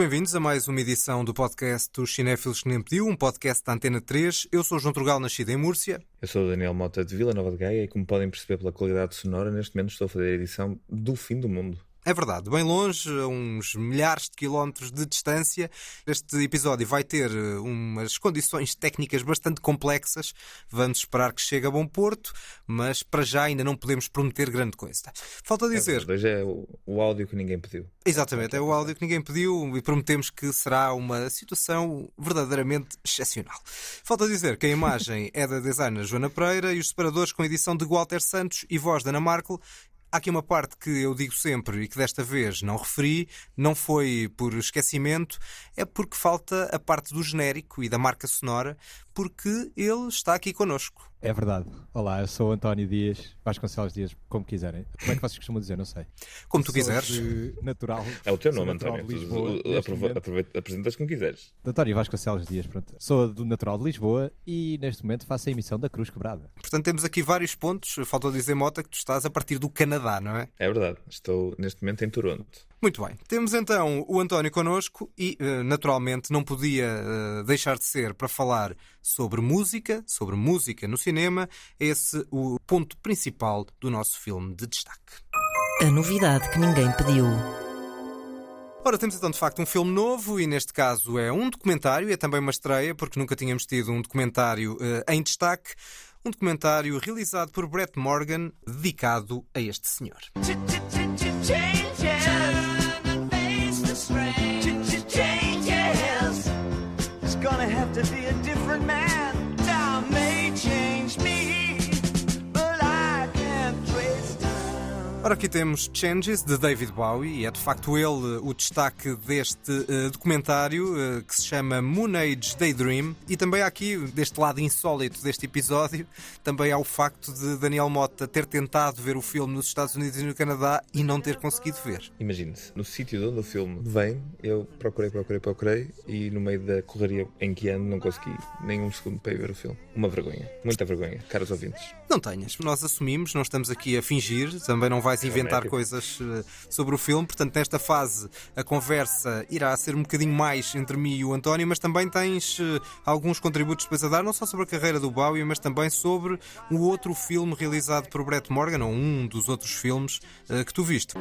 Bem-vindos a mais uma edição do podcast dos Cinéfilos que nem pediu, um podcast da Antena 3. Eu sou João Trugal, nascido em Múrcia. Eu sou o Daniel Mota de Vila Nova de Gaia e, como podem perceber pela qualidade sonora, neste momento estou a fazer a edição do fim do mundo. É verdade, bem longe, a uns milhares de quilómetros de distância. Este episódio vai ter eh, umas condições técnicas bastante complexas. Vamos esperar que chegue a bom porto, mas para já ainda não podemos prometer grande coisa. Falta dizer. É, hoje é o, o áudio que ninguém pediu. Exatamente, é o áudio que ninguém pediu e prometemos que será uma situação verdadeiramente excepcional. Falta dizer que a imagem é da designer Joana Pereira e os separadores com edição de Walter Santos e voz da Ana Markel Há aqui uma parte que eu digo sempre e que desta vez não referi, não foi por esquecimento, é porque falta a parte do genérico e da marca sonora, porque ele está aqui connosco. É verdade. Olá, eu sou o António Dias, Vasconcelos Dias, como quiserem. Como é que vocês costumam dizer? Não sei. Como tu quiseres. Natural. É o teu nome, António. Aproveita-te como quiseres. António Vasconcelos Dias, pronto. Sou do natural de Lisboa e neste momento faço a emissão da Cruz Quebrada. Portanto, temos aqui vários pontos. Faltou dizer, Mota, que tu estás a partir do Canadá, não é? É verdade. Estou neste momento em Toronto. Muito bem. Temos então o António connosco e, eh, naturalmente, não podia eh, deixar de ser para falar sobre música, sobre música no cinema. Esse o ponto principal do nosso filme de destaque. A novidade que ninguém pediu. Ora, temos então de facto um filme novo e neste caso é um documentário, é também uma estreia, porque nunca tínhamos tido um documentário uh, em destaque. Um documentário realizado por Brett Morgan, dedicado a este senhor. Ora, aqui temos Changes de David Bowie e é de facto ele o destaque deste uh, documentário uh, que se chama Moon Age Daydream e também há aqui, deste lado insólito deste episódio, também há o facto de Daniel Mota ter tentado ver o filme nos Estados Unidos e no Canadá e não ter conseguido ver. Imagine-se, no sítio de onde o filme vem, eu procurei, procurei, procurei e no meio da correria em que ando não consegui nem um segundo para ir ver o filme. Uma vergonha, muita vergonha, caros ouvintes. Não tenhas, nós assumimos, não estamos aqui a fingir, também não vai vais inventar coisas eh, sobre o filme. Portanto, nesta fase, a conversa irá ser um bocadinho mais entre mim e o António, mas também tens eh, alguns contributos depois a dar, não só sobre a carreira do Bowie, mas também sobre o outro filme realizado por Brett Morgan, ou um dos outros filmes eh, que tu viste.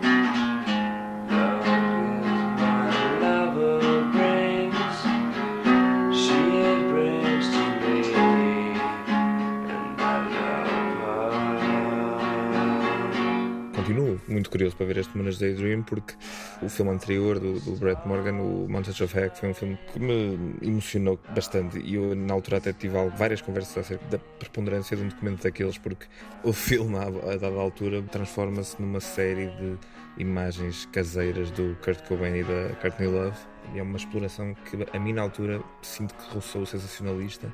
Muito curioso para ver este Moonage Daydream porque o filme anterior do, do Brett Morgan, o Montage of Heck, foi um filme que me emocionou bastante. E eu na altura até tive várias conversas acerca da preponderância de um documento daqueles porque o filme a, a dada altura transforma-se numa série de imagens caseiras do Kurt Cobain e da Courtney Love. E é uma exploração que a mim na altura sinto que roçou o sensacionalista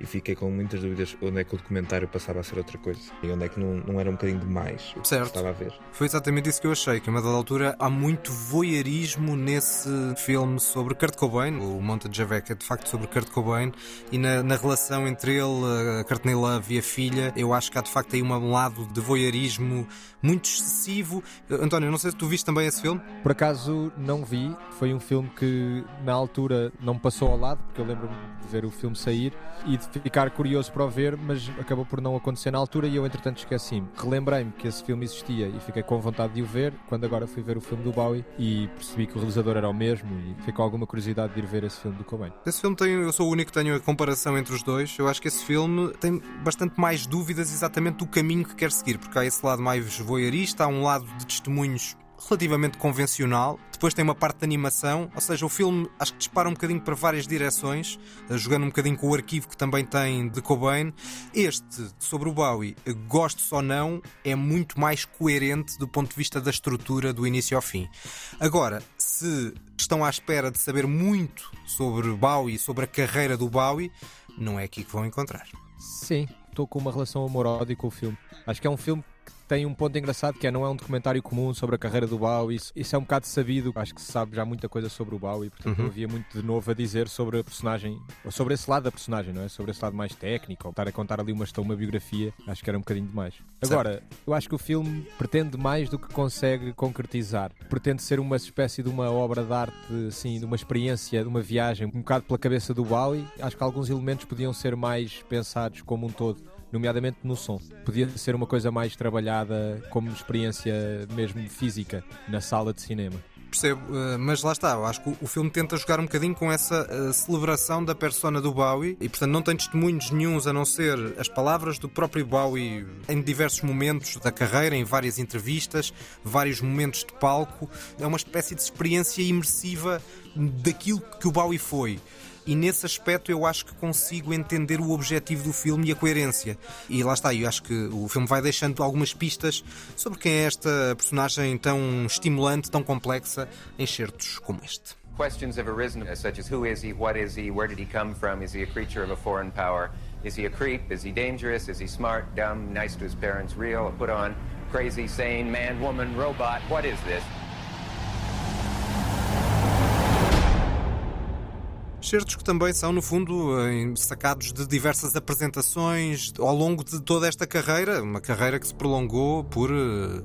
e fiquei com muitas dúvidas onde é que o documentário passava a ser outra coisa e onde é que não, não era um bocadinho demais o que certo. estava a ver. Foi exatamente isso que eu achei, que a uma dada altura há muito voyeurismo nesse filme sobre Kurt Cobain, o Monte de Javek é de facto sobre Kurt Cobain e na, na, relação entre ele, a Courtney Love e a filha, eu acho que há de facto aí um lado de voyeurismo muito excessivo. António, não sei se tu viste também esse filme? Por acaso não vi, foi um filme que na altura não passou ao lado, porque eu lembro-me de ver o filme sair e de ficar curioso para o ver, mas acabou por não acontecer na altura e eu entretanto esqueci-me. Relembrei-me que esse filme existia e fiquei com vontade de o ver quando agora fui ver o filme do Bowie e percebi que o realizador era o mesmo e fiquei com alguma curiosidade de ir ver esse filme do Cobain. Esse filme tem, eu sou o único que tenho a comparação entre os dois. Eu acho que esse filme tem bastante mais dúvidas exatamente do caminho que quer seguir, porque há esse lado mais voyeurista, há um lado de testemunhos relativamente convencional. Depois tem uma parte de animação, ou seja, o filme acho que dispara um bocadinho para várias direções, eh, jogando um bocadinho com o arquivo que também tem de Cobain. Este, sobre o Bowie, gosto ou não, é muito mais coerente do ponto de vista da estrutura do início ao fim. Agora, se estão à espera de saber muito sobre Bowie, sobre a carreira do Bowie, não é aqui que vão encontrar. Sim, estou com uma relação amor-ódio com o filme. Acho que é um filme tem um ponto engraçado que é não é um documentário comum sobre a carreira do Bowie. Isso, isso é um bocado sabido. Acho que se sabe já muita coisa sobre o Bowie, portanto Uhum. não havia muito de novo a dizer sobre a personagem, ou sobre esse lado da personagem, não é? Sobre esse lado mais técnico, ou estar a contar ali uma história, uma biografia, acho que era um bocadinho demais. Agora, eu acho que o filme pretende mais do que consegue concretizar. Pretende ser uma espécie de uma obra de arte, assim, de uma experiência, de uma viagem, um bocado pela cabeça do Bowie. Acho que alguns elementos podiam ser mais pensados como um todo nomeadamente no som. Podia ser uma coisa mais trabalhada como experiência mesmo física na sala de cinema. Percebo, eh, mas lá está, eu acho que o- filme tenta jogar um bocadinho com essa eh, celebração da persona do Bowie e, portanto, não tem testemunhos nenhuns a não ser as palavras do próprio Bowie em diversos momentos da carreira, em várias entrevistas, vários momentos de palco. É uma espécie de experiência imersiva daquilo que o Bowie foi. E nesse aspecto eu acho que consigo entender o objetivo do filme e a coerência. E lá está, eu acho que o filme vai deixando algumas pistas sobre quem é esta personagem tão estimulante, tão complexa, em certos como este. Questions have arisen, such as who is he, what is he, where did he come from, is he a creature of a foreign power, is he a creep, is he dangerous, is he smart, dumb, nice to his parents, real, put on, crazy, sane, man, woman, robot, what is this? Certos que também são, no fundo, sacados de diversas apresentações ao longo de toda esta carreira, uma carreira que se prolongou por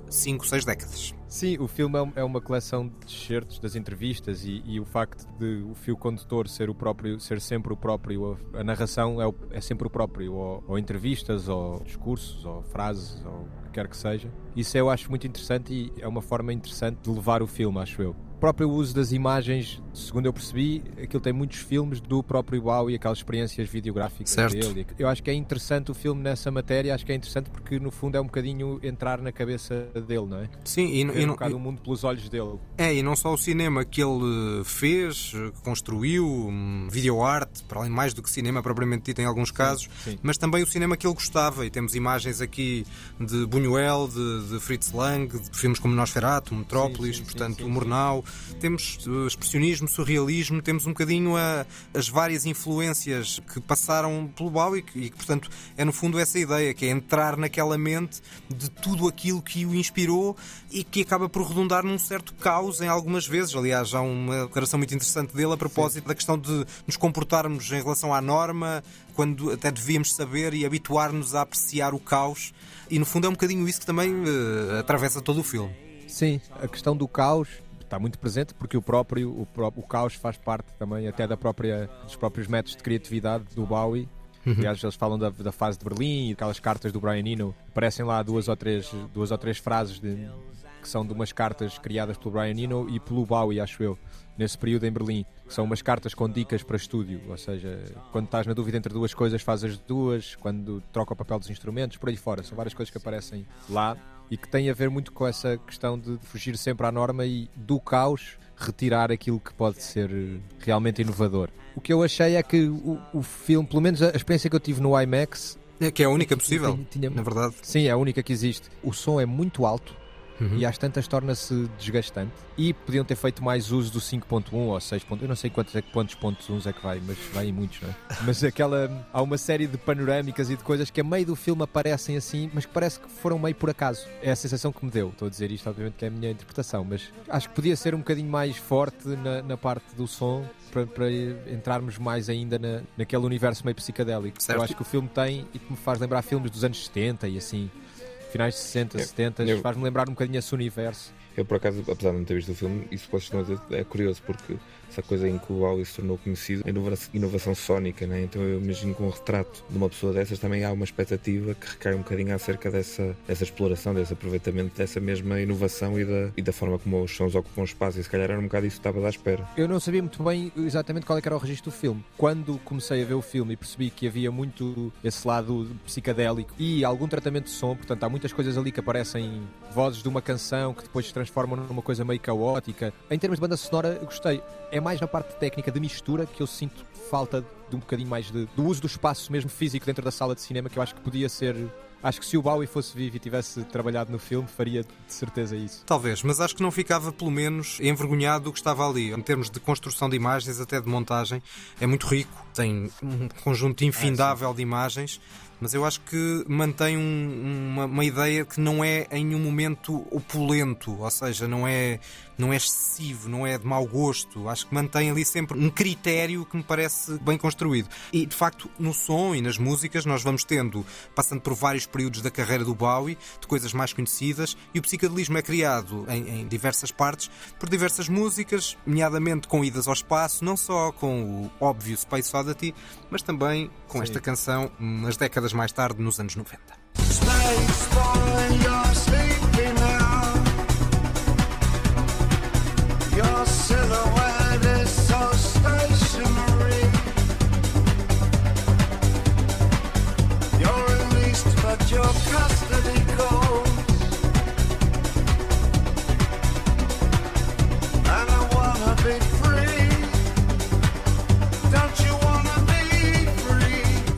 5, 6 décadas. Sim, o filme é é uma coleção de excertos das entrevistas e, e o facto de o fio condutor ser o próprio, ser sempre o próprio, a, a narração é, o- é sempre o próprio, ou, ou entrevistas, ou discursos, ou frases, ou o que quer que seja. Isso eu acho muito interessante e é uma forma interessante de levar o filme, acho eu. O próprio uso das imagens, segundo eu percebi, aquilo tem muitos filmes do próprio Bowie, aquelas experiências videográficas Certo. dele. Eu acho que é interessante o filme nessa matéria, acho que é interessante porque no fundo é um bocadinho entrar na cabeça dele, não é? Sim, e, ver e um não- bocado o mundo pelos olhos dele. É, e não só o cinema que ele fez, eh, construiu, hum, videoarte, para além mais do que cinema propriamente dito em alguns casos, sim. mas também o cinema que ele gostava. E temos imagens aqui de Buñuel, de, de Fritz Lang, de filmes como Nosferatu, Metrópolis, Sim, portanto, o. Murnau. Temos eh, expressionismo, surrealismo, temos um bocadinho a- as várias influências que passaram pelo Bowie e que, portanto, é no fundo essa ideia, que é entrar naquela mente de tudo aquilo que o inspirou e que acaba por redundar num certo caos em algumas vezes. Aliás, há uma declaração muito interessante dele a propósito da questão de nos comportarmos em relação à norma, quando até devíamos saber e habituar-nos a apreciar o caos. E no fundo é um bocadinho isso que também eh, atravessa todo o filme. Sim, a questão do caos está muito presente porque o próprio o, o caos faz parte também até da própria dos próprios métodos de criatividade do Bowie. Aliás, eles falam da, da fase de Berlim e aquelas cartas do Brian Eno. Aparecem lá duas ou três, duas ou três frases de- que são de umas cartas criadas pelo Brian Eno e pelo Bowie, acho eu, nesse período em Berlim. Que são umas cartas com dicas para estúdio. Ou seja, quando estás na dúvida entre duas coisas, faz as duas. Quando troca o papel dos instrumentos, por aí fora. São várias coisas que aparecem lá e que tem a ver muito com essa questão de fugir sempre à norma e do caos retirar aquilo que pode ser eh, realmente inovador. O que eu achei é que o, o filme, pelo menos a experiência que eu tive no IMAX, É que é a única possível, tinha- na verdade. sim, é a única que existe. O som é muito alto e às tantas torna-se desgastante. E podiam ter feito mais uso do 5.1 ou 6.1, eu não sei quantos, é, quantos pontos uns é que vai, mas vai em muitos, não é? Mas aquela. Há uma série de panorâmicas e de coisas que a meio do filme aparecem assim, mas que parece que foram meio por acaso. É a sensação que me deu. Estou a dizer isto, obviamente, que é a minha interpretação, mas acho que podia ser um bocadinho mais forte na, na parte do som. Para, para entrarmos mais ainda na, naquele universo meio psicadélico. Certo. Eu acho que o filme tem e que me faz lembrar filmes dos anos 70 e assim, finais de 60, Eu- 70, eu- faz-me lembrar um bocadinho esse universo. Eu, por acaso, apesar de não ter visto o filme, isso que vocês estão a dizer é curioso, porque essa coisa em que o Bowie se tornou conhecido, a inovação, sónica, né? então eu imagino que um retrato de uma pessoa dessas também há uma expectativa que recai um bocadinho acerca dessa, dessa exploração, desse aproveitamento, dessa mesma inovação e da, e da forma como os sons ocupam espaço, e se calhar era um bocado isso que estava à espera. Eu não sabia muito bem exatamente qual é era o registro do filme. Quando comecei a ver o filme e percebi que havia muito esse lado psicadélico e algum tratamento de som, portanto há muitas coisas ali que aparecem vozes de uma canção que depois se transformam numa coisa meio caótica. Em termos de banda sonora, gostei. É mais na parte técnica de mistura que eu sinto falta de um bocadinho mais de, do uso do espaço mesmo físico dentro da sala de cinema, que eu acho que podia ser. Acho que se o Bowie fosse vivo e tivesse trabalhado no filme, faria de certeza isso. Talvez, mas acho que não ficava, pelo menos, envergonhado do que estava ali. Em termos de construção de imagens, até de montagem, é muito rico. Tem um conjunto infindável de imagens. Mas eu acho que mantém um, uma, uma, ideia que não é em nenhum momento opulento, ou seja, não é, não é excessivo, não é de mau gosto. Acho que mantém ali sempre um critério que me parece bem construído. E de facto, no som e nas músicas, nós vamos tendo, passando por vários períodos da carreira do Bowie, de coisas mais conhecidas, e o psicadelismo é criado em, em diversas partes por diversas músicas, nomeadamente com idas ao espaço, não só com o óbvio Space Oddity, mas também com Sim. esta canção umas décadas mais tarde, nos anos 90.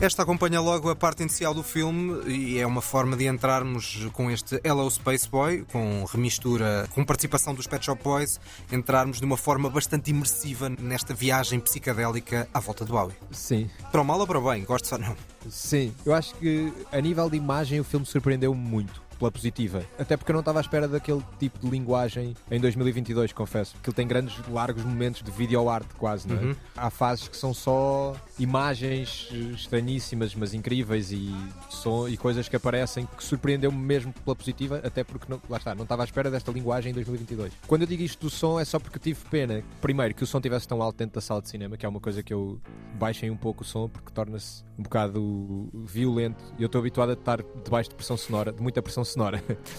Esta acompanha logo a parte inicial do filme e é uma forma de entrarmos com este Hello Space Boy, com remistura, com participação dos Pet Shop Boys, entrarmos de uma forma bastante imersiva nesta viagem psicadélica à volta do Bowie. Sim. Para o mal ou para o bem, gosto ou não? Sim, eu acho que a nível de imagem o filme surpreendeu-me muito pela positiva. Até porque eu não estava à espera daquele tipo de linguagem em 2022, confesso. Que ele tem grandes, largos momentos de video art quase, não é? Uhum. Há fases que são só imagens estranhíssimas, mas incríveis e, som, e coisas que aparecem que surpreendeu-me mesmo pela positiva, até porque, não, lá está, não estava à espera desta linguagem em 2022. Quando eu digo isto do som é só porque tive pena, primeiro, que o som estivesse tão alto dentro da sala de cinema, que é uma coisa que eu baixei um pouco o som porque torna-se um bocado violento e eu estou habituado a estar debaixo de pressão sonora, de muita pressão sonora.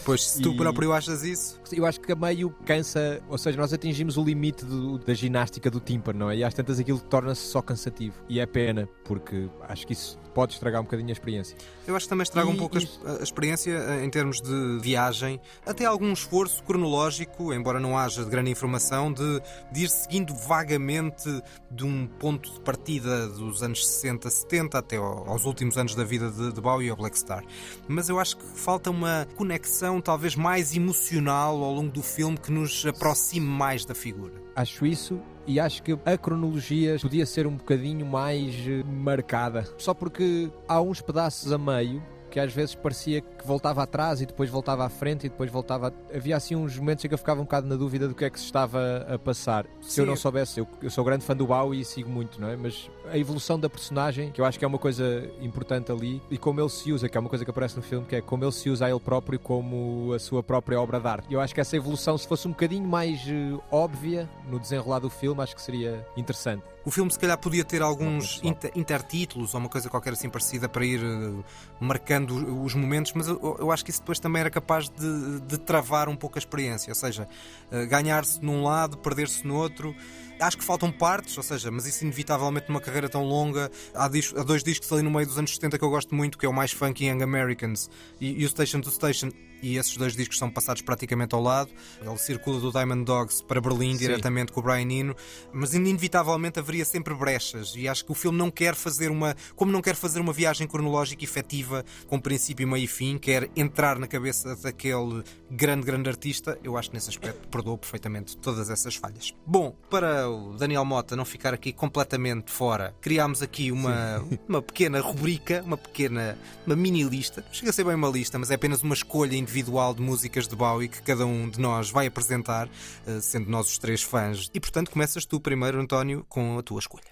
Pois, se tu próprio achas isso? Eu acho que a meio cansa, ou seja, nós atingimos o limite do, da ginástica do tímpano, não é? E às tantas aquilo torna-se só cansativo. E é pena, porque acho que isso pode estragar um bocadinho a experiência. Eu acho que também estraga e, um pouco e... a, experiência eh, em termos de viagem, até algum esforço cronológico, embora não haja grande informação, de, de ir seguindo vagamente de um ponto de partida dos anos 60, 70 até aos últimos anos da vida de, de Bowie ao Black Star. Mas eu acho que falta uma conexão talvez mais emocional ao longo do filme que nos aproxime mais da figura. Acho isso e acho que a cronologia podia ser um bocadinho mais eh, marcada. Só porque há uns pedaços a meio que às vezes parecia que voltava atrás e depois voltava à frente e depois voltava. Havia assim uns momentos em que eu ficava um bocado na dúvida do que é que se estava a passar. Se Sim. eu não soubesse, eu, eu, sou grande fã do Bowie e sigo muito, não é? Mas a evolução da personagem, que eu acho que é uma coisa importante ali, e como ele se usa, que é uma coisa que aparece no filme, que é como ele se usa a ele próprio como a sua própria obra de arte. Eu acho que essa evolução, se fosse um bocadinho mais uh, óbvia no desenrolar do filme, acho que seria interessante. O filme se calhar podia ter alguns inter intertítulos ou uma coisa qualquer assim parecida para ir uh, marcando os momentos, mas eu, eu, acho que isso depois também era capaz de, de travar um pouco a experiência, ou seja, uh, ganhar-se num lado, perder-se no outro. Acho que faltam partes, ou seja, mas isso inevitavelmente numa carreira tão longa. Há, há, dois discos ali no meio dos anos 70 que eu gosto muito, que é o mais funky Young Americans e, e o Station to Station e esses dois discos são passados praticamente ao lado. Ele circula do Diamond Dogs para Berlim Sim. diretamente com o Brian Eno, mas inevitavelmente haveria sempre brechas e acho que o filme não quer fazer uma, como não quer fazer uma viagem cronológica efetiva com princípio, meio e fim, quer entrar na cabeça daquele grande, grande artista, eu acho que nesse aspecto perdoou perfeitamente todas essas falhas. Bom, para o Daniel Mota não ficar aqui completamente fora, criámos aqui uma, uma pequena rubrica, uma pequena, uma mini lista, não chega a ser bem uma lista, mas é apenas uma escolha individual de músicas de Bowie que cada um de nós vai apresentar, eh, sendo nós os três fãs. E portanto começas tu primeiro, António, com a tua escolha.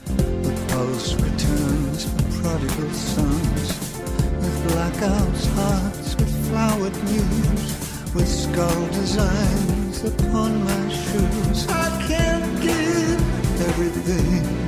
with skull designs upon my shoes. I can't give everything.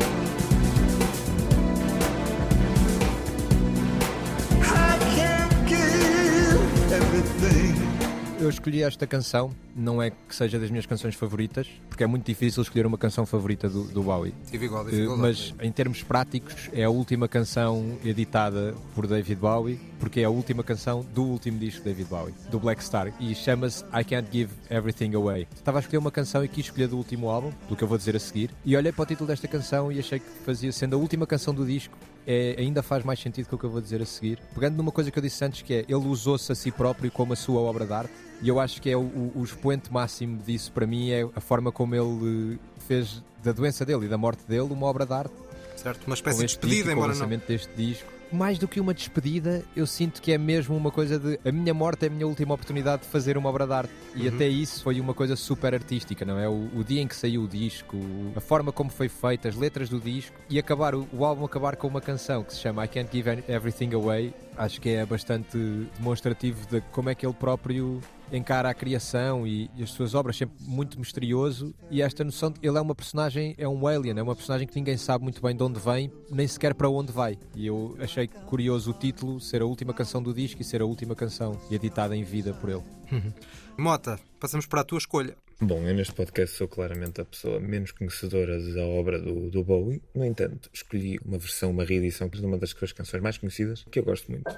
Eu escolhi esta canção, não é que seja das minhas canções favoritas, porque é muito difícil escolher uma canção favorita do, do Bowie. igual, igual, mas em termos práticos, é a última canção editada por David Bowie, porque é a última canção do último disco de David Bowie, do Black Star, e chama-se I Can't Give Everything Away. Estava a escolher uma canção e quis escolher do último álbum, do que eu vou dizer a seguir, e olhei para o título desta canção e achei que fazia, sendo a última canção do disco, é, ainda faz mais sentido com o que eu vou dizer a seguir. Pegando numa coisa que eu disse antes, que é ele usou-se a si próprio como a sua obra de arte, e eu acho que é o, o, expoente máximo disso para mim é a forma como ele fez da doença dele e da morte dele uma obra de arte. Certo, uma espécie de despedida, embora o lançamento não. deste disco mais do que uma despedida, eu sinto que é mesmo uma coisa de a minha morte é a minha última oportunidade de fazer uma obra de arte. E Uhum. até isso foi uma coisa super artística, não é? O, o dia em que saiu o disco, a forma como foi feita, as letras do disco e acabar o, o álbum acabar com uma canção que se chama I Can't Give Everything Away, acho que é bastante demonstrativo de como é que ele próprio encara a criação e, e as suas obras sempre muito misterioso e esta noção de ele é uma personagem, é um alien, é uma personagem que ninguém sabe muito bem de onde vem, nem sequer para onde vai. E eu achei curioso o título ser a última canção do disco e ser a última canção editada em vida por ele. Mota, passamos para a tua escolha. Bom, eu neste podcast sou claramente a pessoa menos conhecedora da obra do, do Bowie. No entanto, escolhi uma versão, uma reedição de uma das suas canções mais conhecidas, que eu gosto muito.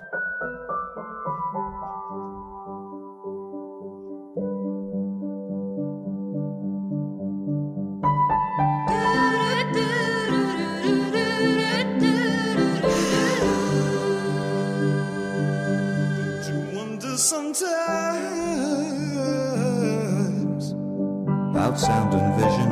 Sometimes sound and vision.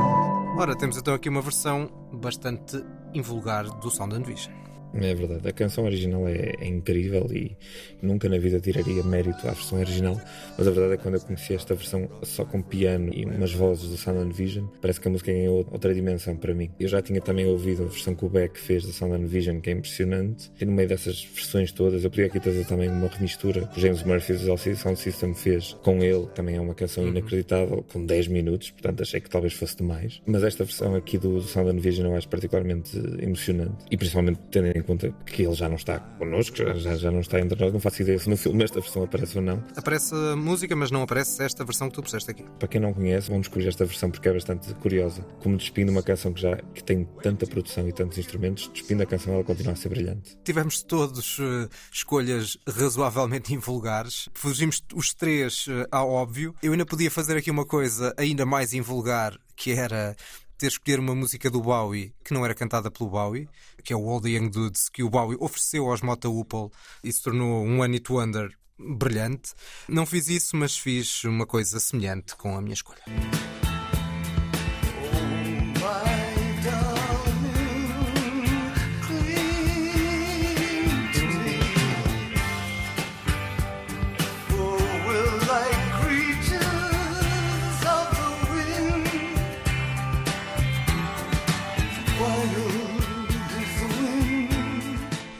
Ora, temos então aqui uma versão bastante invulgar do Sound and Vision. É verdade, a canção original é, é incrível e nunca na vida tiraria mérito à versão original, mas a verdade é que quando eu conheci esta versão só com piano e umas vozes do Sound and Vision, parece que a música ganhou outra dimensão para mim. Eu já tinha também ouvido a versão que o Beck fez da Sound and Vision, que é impressionante, e no meio dessas versões todas, eu podia aqui trazer também uma remistura que o James Murphy do LCD Sound System fez com ele, também é uma canção inacreditável, com 10 minutos, portanto achei que talvez fosse demais. Mas esta versão aqui do, do Sound and Vision eu acho particularmente emocionante, e principalmente tendo em conta que ele já não está connosco, já, já, não está entre nós, não faço ideia se no filme esta versão aparece ou não. Aparece a música, mas não aparece esta versão que tu puseste aqui. Para quem não conhece, vão descobrir esta versão porque é bastante curiosa. Como despindo uma canção que já que tem tanta produção e tantos instrumentos, despindo a canção ela continua a ser brilhante. Tivemos todos eh, escolhas razoavelmente invulgares. Fugimos os três eh, ao óbvio. Eu ainda podia fazer aqui uma coisa ainda mais invulgar, que era ter escolher uma música do Bowie que não era cantada pelo Bowie, que é o All the Young Dudes, que o Bowie ofereceu aos Mota Hoople e se tornou um One It Wonder brilhante. Não fiz isso, mas fiz uma coisa semelhante com a minha escolha.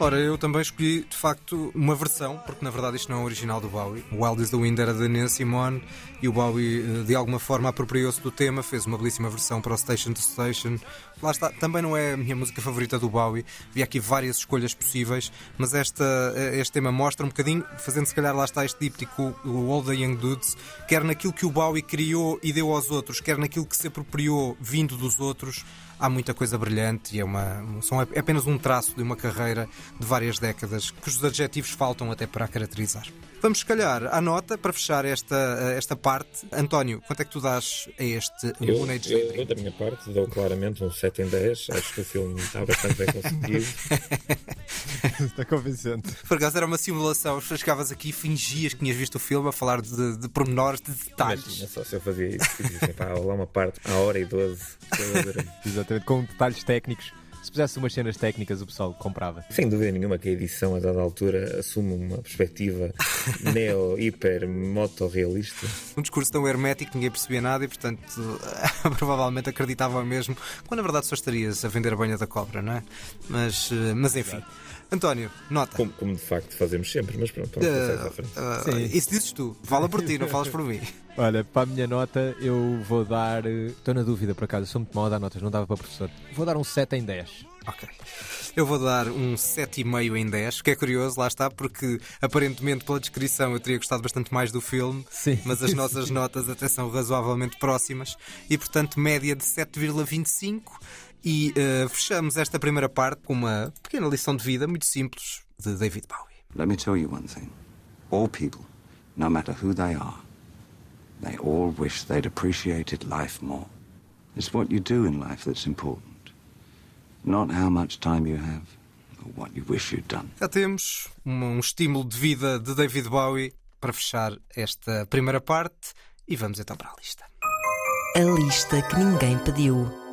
Ora, eu também escolhi de facto uma versão, porque na verdade isto não é original do Bowie. O Wild is the Wind era da Nina Simone e o Bowie eh, de alguma forma apropriou-se do tema, fez uma belíssima versão para o Station to Station. Lá está, também não é a minha música favorita do Bowie, havia aqui várias escolhas possíveis, mas esta, eh, este tema mostra um bocadinho, fazendo se calhar lá está este díptico, o All the Young Dudes, quer naquilo que o Bowie criou e deu aos outros, quer naquilo que se apropriou vindo dos outros há muita coisa brilhante e é, uma, são, é apenas um traço de uma carreira de várias décadas, cujos adjetivos faltam até para a caracterizar. Vamos, se calhar, à nota para fechar esta, esta parte. António, quanto é que tu dás a este Eu, Moon Age eu, Daydream? eu, da minha parte, dou claramente um 7 em 10. Acho que o filme está bastante bem conseguido. Está convincente. Por acaso era uma simulação, chegavas aqui e fingias que tinhas visto o filme a falar de, de pormenores, de detalhes. Imagina só se eu fazia isso. dizia pá, lá uma parte, à hora e 12. Eu adorei. Exatamente, com detalhes técnicos. Se pusesse umas cenas técnicas, o pessoal comprava. Sem dúvida nenhuma que a edição, a dada altura, assume uma perspectiva neo, hiper, motorrealista. Um discurso tão hermético que ninguém percebia nada e, portanto, provavelmente acreditava mesmo, quando na verdade só estarias a vender a banha da cobra, não é? Mas, eh, mas enfim. António, nota. Como, como de facto fazemos sempre, mas pronto, vamos passar à frente. Ah, Sim. isso dizes tu. Fala por ti, não falas por mim. Olha, para a minha nota, eu vou dar. eh, Estou na dúvida por acaso, eu sou muito mau a dar notas, não dava para professor. Vou dar um 7 em 10. Ok. Eu vou dar um 7,5 em 10, que é curioso, lá está, porque aparentemente pela descrição eu teria gostado bastante mais do filme, Sim. mas as nossas notas até são razoavelmente próximas e, portanto, média de 7,25. E eh, fechamos esta primeira parte com uma pequena lição de vida muito simples de David Bowie. Let me tell you one thing. All people, no matter who they are, they all wish they'd appreciated life more. It's what you do in life that's important, not how much time you have or what you wish you'd done. Já temos um, um estímulo de vida de David Bowie para fechar esta primeira parte e vamos então para a lista. A lista que ninguém pediu.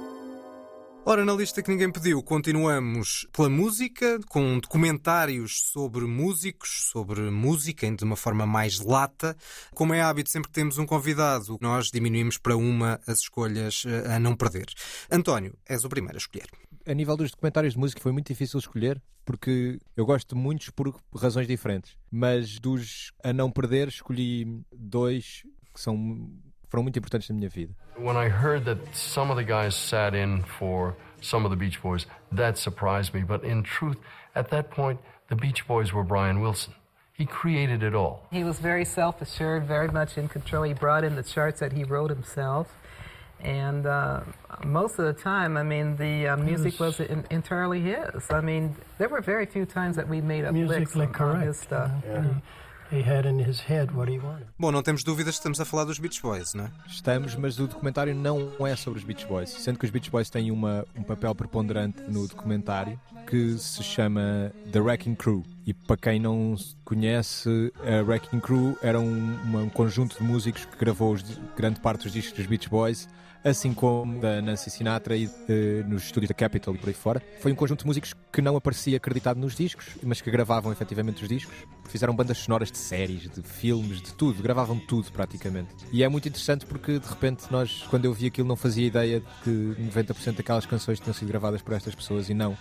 Ora, na lista que ninguém pediu, continuamos pela música, com documentários sobre músicos, sobre música, de uma forma mais lata. Como é hábito, sempre que temos um convidado, nós diminuímos para uma as escolhas eh, a não perder. António, és o primeiro a escolher. A nível dos documentários de música foi muito difícil escolher, porque eu gosto de muitos por razões diferentes. Mas dos a não perder, escolhi dois que são, foram muito importantes na minha vida. When I heard that some of the guys sat in for some of the Beach Boys, that surprised me. But in truth, at that point, the Beach Boys were Brian Wilson. He created it all. He was very self assured, very much in control. He brought in the charts that he wrote himself. And uh, most of the time, I mean, the uh, music was in, entirely his. I mean, there were very few times that we made up licks musically on, on his stuff. He had in his head what he wanted. Bom, não temos dúvidas que estamos a falar dos Beach Boys, não é? Estamos, mas o documentário não é sobre os Beach Boys, sendo que os Beach Boys têm uma, um papel preponderante no documentário que se chama The Wrecking Crew. E para quem não conhece, a Wrecking Crew era um, um conjunto de músicos que gravou os, grande parte dos discos dos Beach Boys, assim como da Nancy Sinatra e, eh, nos estúdios da Capitol e por aí fora. Foi um conjunto de músicos que não aparecia acreditado nos discos, mas que gravavam efetivamente os discos. Fizeram bandas sonoras de séries, de filmes, de tudo, gravavam tudo praticamente. E é muito interessante porque de repente nós, quando eu vi aquilo, não fazia ideia de que 90% daquelas canções tinham sido gravadas por estas pessoas e não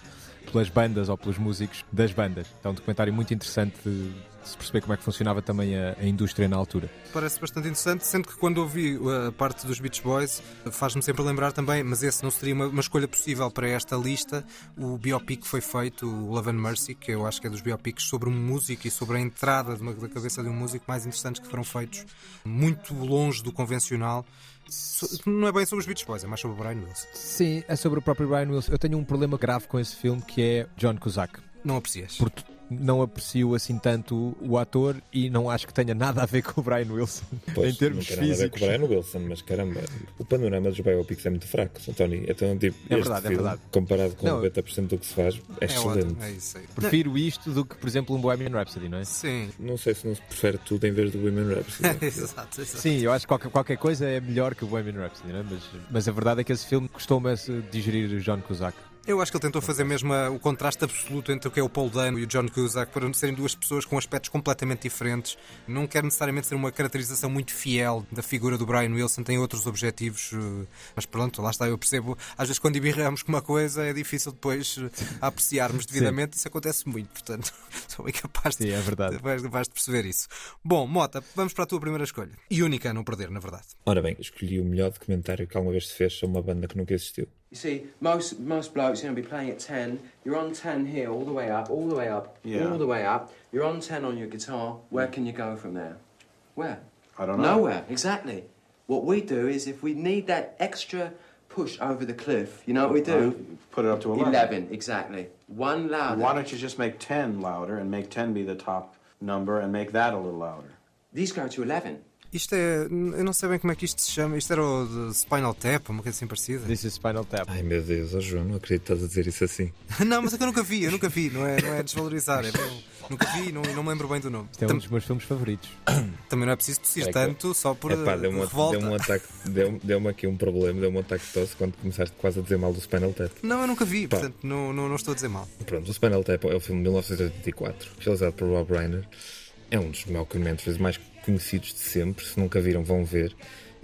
pelas bandas ou pelos músicos das bandas. É um documentário muito interessante de se perceber como é que funcionava também a, a indústria na altura. Parece bastante interessante, sendo que quando ouvi uh, a parte dos Beach Boys, faz-me sempre lembrar também, mas esse não seria uma, uma escolha possível para esta lista, o biopic que foi feito, o Love and Mercy, que eu acho que é dos biopics sobre um músico e sobre a entrada de uma, da cabeça de um músico mais interessantes que foram feitos, muito longe do convencional. So- não é bem sobre os Beach Boys, é mais sobre o Brian Wilson. Sim, é sobre o próprio Brian Wilson. Eu tenho um problema grave com esse filme que é John Cusack. Não aprecias? Porque não aprecio assim tanto o ator e não acho que tenha nada a ver com o Brian Wilson Pois, em termos não tem nada a ver físicos. com o Brian Wilson, mas caramba, o panorama dos biopics é muito fraco, Tony. Então, tipo, É este verdade, é filme, verdade. comparado com Não, 90% do que se faz, é, É excelente. ótimo, é isso aí. Prefiro isto do que, por exemplo, um Bohemian Rhapsody, não é? Sim, Não sei se não se prefere tudo em vez do Women Rhapsody. exato, exato. Sim, eu acho que qualquer, qualquer coisa é melhor que o Bohemian Rhapsody, não é? mas, mas a verdade é que esse filme custou-me a digerir o John Cusack. Eu acho que ele tentou fazer mesmo a- o contraste absoluto entre o que é o Paul Dano e o John Cusack para serem duas pessoas com aspectos completamente diferentes. Não quer necessariamente ser uma caracterização muito fiel da figura do Brian Wilson, tem outros objetivos, eh, mas pronto, lá está, eu percebo. Às vezes, quando embirramos com uma coisa, é difícil depois eh, apreciarmos devidamente. Isso acontece muito, portanto, sou incapaz de, Sim, é verdade. de perceber isso. Bom, Mota, vamos para a tua primeira escolha. E única a não perder, na verdade. Ora bem, escolhi o melhor documentário que alguma vez se fez sobre uma banda que nunca existiu. You see, most most blokes are going to be playing at 10. You're on 10 here, all the way up, all the way up, Yeah. all the way up. You're on 10 on your guitar. Where can you go from there? Where? I don't know. Nowhere, exactly. What we do is if we need that extra push over the cliff, you know what we do? Put it up to 11. 11, exactly. One louder. Why don't you just make 10 louder and make 10 be the top number and make that a little louder? These go to 11. Isto é. Eu não sei bem como é que isto se chama. Isto era o de Spinal Tap, uma coisa assim parecida. Is Spinal Tap. Ai meu Deus, oh João, não acredito que estás a dizer isso assim. Não, mas é que eu nunca vi, eu nunca vi, não é, não é desvalorizar. É, bom, nunca vi e não, não me lembro bem do nome. Isto é um Tam- dos meus filmes favoritos. também não é preciso tossir É que- tanto só por Epá, deu-me um, revolta. deu um ataque, deu- deu-me aqui um problema, deu-me um ataque de tosse quando começaste quase a dizer mal do Spinal Tap. Não, eu nunca vi, Pá. portanto não, não, não estou a dizer mal. Pronto, o Spinal Tap é o filme de 1984, realizado por Rob Reiner. É um dos documentários mais conhecidos de sempre. Se nunca viram, vão ver.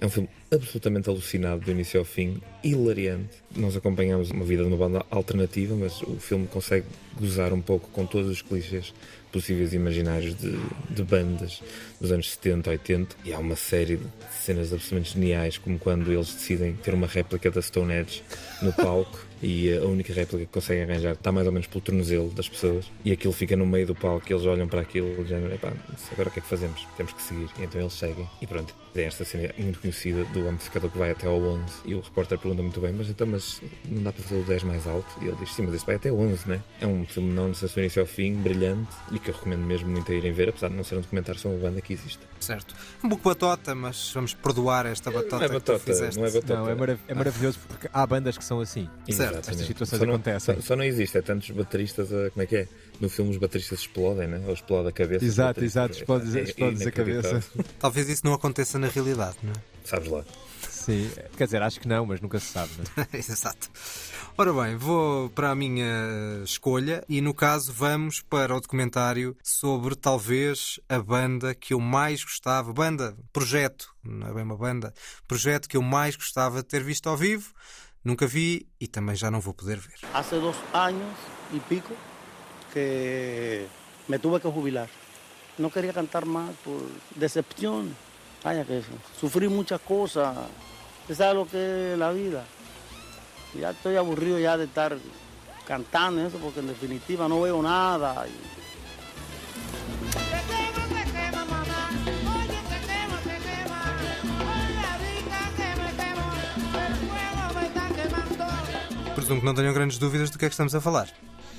É um filme absolutamente alucinado do início ao fim, hilariante. Nós acompanhamos uma vida de uma banda alternativa, mas o filme consegue gozar um pouco com todos os clichês possíveis imaginários de, de bandas dos anos 70, 80. E há uma série de cenas absolutamente geniais, como quando eles decidem ter uma réplica da Stone Edge no palco e a única réplica que conseguem arranjar está mais ou menos pelo tornozelo das pessoas e aquilo fica no meio do palco e eles olham para aquilo e género, "Epá, agora o que é que fazemos? Temos que seguir. E então eles seguem. E pronto, tem esta cena muito conhecida do amplificador que vai até ao 11 e o repórter pergunta muito bem, mas então, mas não dá para fazer o 10 mais alto? E ele diz, sim, mas isso vai até o 11, né? É um filme não necessariamente do início ao fim, brilhante e que eu recomendo mesmo muito a irem ver, apesar de não ser um documentário sobre uma banda que existe. Certo. Um pouco batota, mas vamos perdoar esta batota, não é que tu batota, fizeste. não é batota. Não, é, marav- é maravilhoso porque há bandas que são assim. Certo. Estas situações Só não- acontecem. Só, só não existe, é tantos bateristas a. Como é que é? No filme os bateristas explodem, né? Ou explode a cabeça. Exato, exato, explodes- É- é explodes a cabeça. inacreditável. Talvez isso não aconteça na realidade, não é? Sabes lá. Sim, quer dizer, acho que não, mas nunca se sabe. Né? Exato. Ora bem, vou para a minha escolha e no caso vamos para o documentário sobre talvez a banda que eu mais gostava, banda, projeto, não é bem uma banda, projeto que eu mais gostava de ter visto ao vivo. Nunca vi e também já não vou poder ver. Há dois anos e pico que me tuve que jubilar. Não queria cantar mais por decepção. Vaya que sufrí muchas cosas. Usted sabe lo que es la vida. Ya estoy aburrido ya de estar cantando eso porque en definitiva no veo nada. Presumo que não tenham grandes dúvidas do que é que estamos a falar.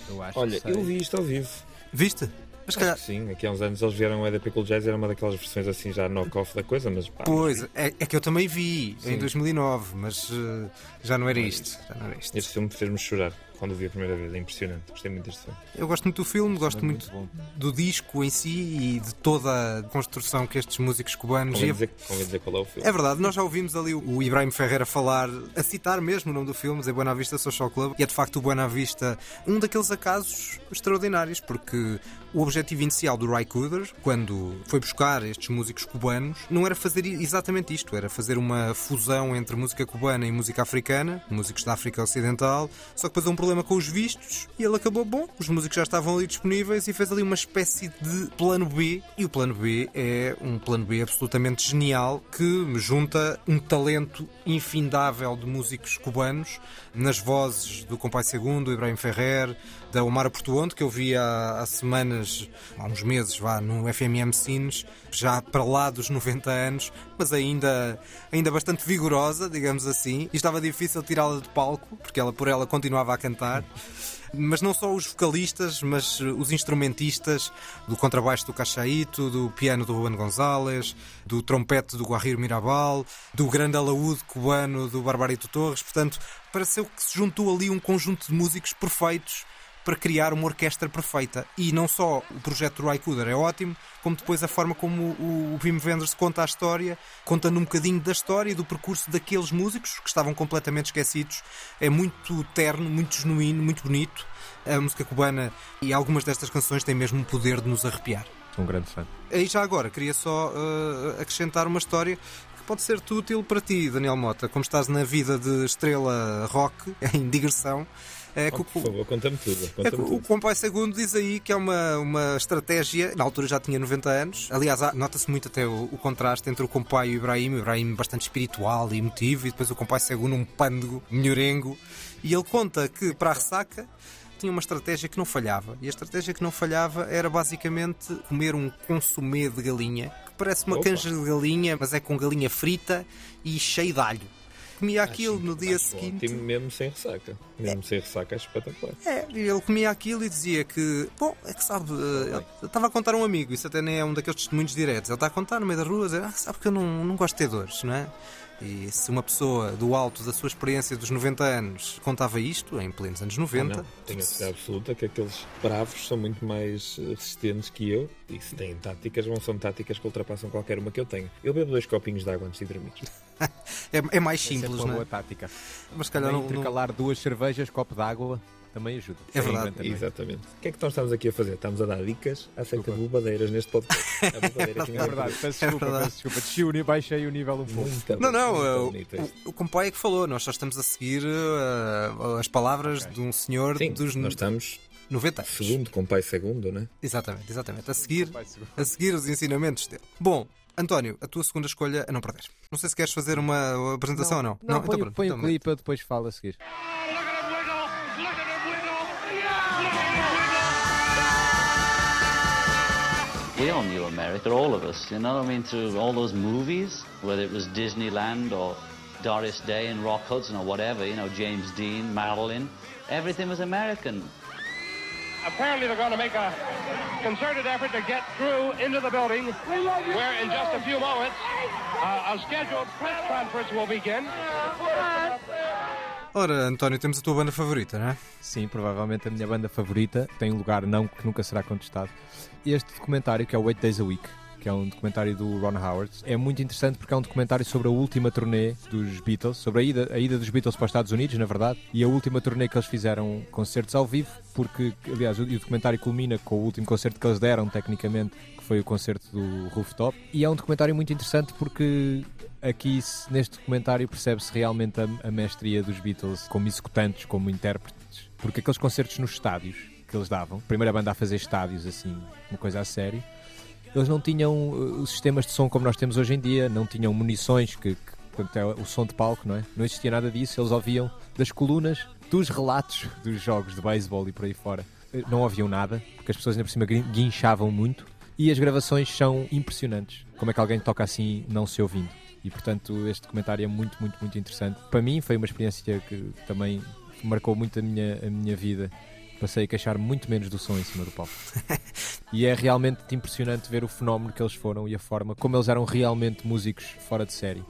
Eu acho Olha, eu vi isto ao vivo. Viste? Mas que sim, aqui há uns anos eles vieram o Eddie Pickle Jazz, era uma daquelas versões assim já knock-off da coisa, mas pá, Pois, é, é que eu também vi em Sim. 2009, mas eh, já não era isto. Já não era isto. este filme fez-me chorar quando o vi a primeira vez, é impressionante, gostei muito deste filme. Eu gosto muito do filme, gosto muito, muito do disco em si e de toda a construção que estes músicos cubanos. Convém dizer, convém dizer qual é o filme. É verdade, nós já ouvimos ali o Ibrahim Ferreira falar, a citar mesmo o nome do filme, é Buena Vista Social Club, e é de facto o Buena Vista um daqueles acasos extraordinários, porque o objetivo inicial do Ray Cooder, quando foi buscar estes músicos cubanos, não era fazer exatamente isto, era fazer uma fusão entre música cubana e música africana, músicos da África Ocidental, só que depois um problema com os vistos e ele acabou, bom, os músicos já estavam ali disponíveis e fez ali uma espécie de plano B, e o plano B é um plano B absolutamente genial que junta um talento infindável de músicos cubanos nas vozes do Compai Segundo, do Ibrahim Ferrer, da Omar Portuondo, que eu vi há, há semanas, há uns meses, vá, no FMM Cines, já para lá dos 90 anos, mas ainda, ainda bastante vigorosa, digamos assim, e estava difícil tirá-la de palco, porque ela por ela continuava a cantar. Mas não só os vocalistas, mas os instrumentistas, do contrabaixo do Cachaíto, do piano do Ruben González, do trompete do Guarrir Mirabal, do grande alaúde cubano do Barbarito Torres. Portanto, pareceu que se juntou ali um conjunto de músicos perfeitos para criar uma orquestra perfeita. E não só o projeto do Cooder é ótimo, como depois a forma como o, o Wim Wenders conta a história, contando um bocadinho da história e do percurso daqueles músicos que estavam completamente esquecidos. É muito terno, muito genuíno, muito bonito. A música cubana e algumas destas canções têm mesmo o poder de nos arrepiar. Sou um grande fã. E já agora, queria só uh, acrescentar uma história que pode ser-te útil para ti, Daniel Mota, como estás na vida de estrela rock, em digressão. É Oh, o- por favor, conta-me tudo. é que Conta-me o tudo. Compai Segundo diz aí que é uma, uma estratégia, na altura já tinha 90 anos, aliás, nota-se muito até o, o contraste entre o Compai e o Ibrahim, o Ibrahim bastante espiritual e emotivo, e depois o Compai Segundo um pândego, melhorengo, e ele conta que para a ressaca tinha uma estratégia que não falhava, e a estratégia que não falhava era basicamente comer um consumê de galinha, que parece uma Opa. canja de galinha, mas é com galinha frita e cheio de alho. Comia aquilo no dia seguinte. Ótimo, mesmo sem ressaca. Mesmo sem ressaca, acho espetacular. É, ele comia aquilo e dizia que, bom, é que sabe, eh, estava a contar a um amigo, isso até nem é um daqueles testemunhos diretos. Ele está a contar no meio da rua, a dizer, ah, sabe que eu não, não gosto de ter dores, não é? E se uma pessoa do alto da sua experiência dos 90 anos contava isto, em plenos anos 90, Não, tenho a certeza absoluta que aqueles bravos são muito mais eh, resistentes que eu e se têm táticas, vão são táticas que ultrapassam qualquer uma que eu tenho. Eu bebo dois copinhos de água antes de dormir. é, é mais é simples, uma não boa é? tática. Mas se calhar não- não- intercalar duas cervejas, copo de água, também ajuda. É verdade. Também. Exatamente. O que é que nós estamos aqui a fazer? Estamos a dar dicas acerca de bobadeiras neste podcast. A bobadeira que É verdade, peço desculpa, peço desculpa. Desci o nível, baixei o nível um pouco. Muito Não, não, o, isto. o, o compai é que falou, nós só estamos a seguir eh, as palavras de um senhor Sim, dos nós estamos 90 anos. segundo, com pai segundo, né? Exatamente, exatamente. A seguir, a seguir os ensinamentos dele. Bom, António, a tua segunda escolha a não perder. Não sei se queres fazer uma apresentação ou não. Não, põe, então pronto. põe então o clipe, depois falo a seguir. We all knew America, all of us, you know. What I mean, through all those movies, whether it was Disneyland or Doris Day and Rock Hudson or whatever, you know, James Dean, Marilyn, everything was American. Apparently, they're going to make a concerted effort to get through into the building, where in just a few moments uh, a scheduled press conference will begin. Ora, António, temos a tua banda favorita, não é? Sim, provavelmente a minha banda favorita tem um lugar não que nunca será contestado. Este documentário, que é o 8 Days a Week, que é um documentário do Ron Howard. É muito interessante porque é um documentário sobre a última turnê dos Beatles, sobre a ida, a ida dos Beatles para os Estados Unidos, na verdade, e a última turnê que eles fizeram concertos ao vivo, porque, aliás, o, o documentário culmina com o último concerto que eles deram, tecnicamente, foi o concerto do Rooftop. E é um documentário muito interessante porque aqui neste documentário percebe-se realmente a, a mestria dos Beatles como executantes, como intérpretes, porque aqueles concertos nos estádios que eles davam, primeira banda a fazer estádios assim, uma coisa a sério, eles não tinham os sistemas de som como nós temos hoje em dia, não tinham munições que, que é o som de palco, não é? Não existia nada disso, eles ouviam das colunas, dos relatos dos jogos de beisebol e por aí fora. Uh, Não ouviam nada, porque as pessoas ainda por cima guin- guinchavam muito e as gravações são impressionantes. Como é que alguém toca assim não se ouvindo? E portanto, este documentário é muito, muito, muito interessante. Para mim, foi uma experiência que também marcou muito a minha, a minha vida. Passei a queixar muito menos do som em cima do palco. e é realmente impressionante ver o fenómeno que eles foram e a forma como eles eram realmente músicos fora de série.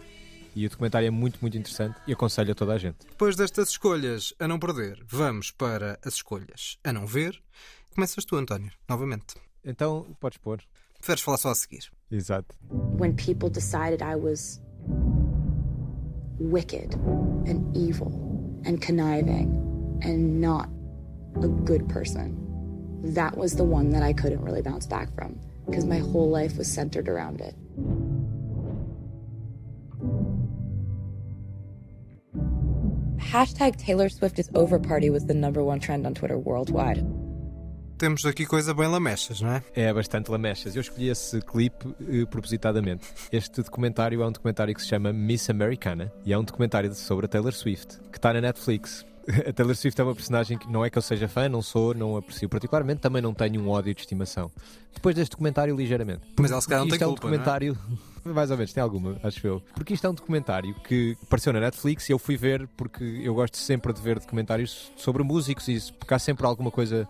E o documentário é muito, muito interessante e aconselho a toda a gente. Depois destas escolhas a não perder, vamos para as escolhas a não ver. Começas tu, António, novamente. Então, podes pôr. Preferes falar só a seguir? Exato. when people decided I was wicked and evil and conniving and not a good person. That was the one that I couldn't really bounce back from because my whole life was centered around it. Hashtag Taylor Swift is over party was the number one trend on Twitter worldwide. Temos aqui coisa bem lamechas, não é? É bastante lamechas. Eu escolhi esse clipe eh, propositadamente. Este documentário é um documentário que se chama Miss Americana e é um documentário sobre a Taylor Swift, que está na Netflix. A Taylor Swift é uma personagem que não é que eu seja fã, não sou, não aprecio particularmente, também não tenho um ódio de estimação. Depois deste documentário, ligeiramente. Mas ela se calhar não Isto tem é um culpa, é? documentário. Mais ou menos, tem alguma, acho eu. Porque isto é um documentário que apareceu na Netflix e eu fui ver porque eu gosto sempre de ver documentários sobre músicos e isso, porque há sempre alguma coisa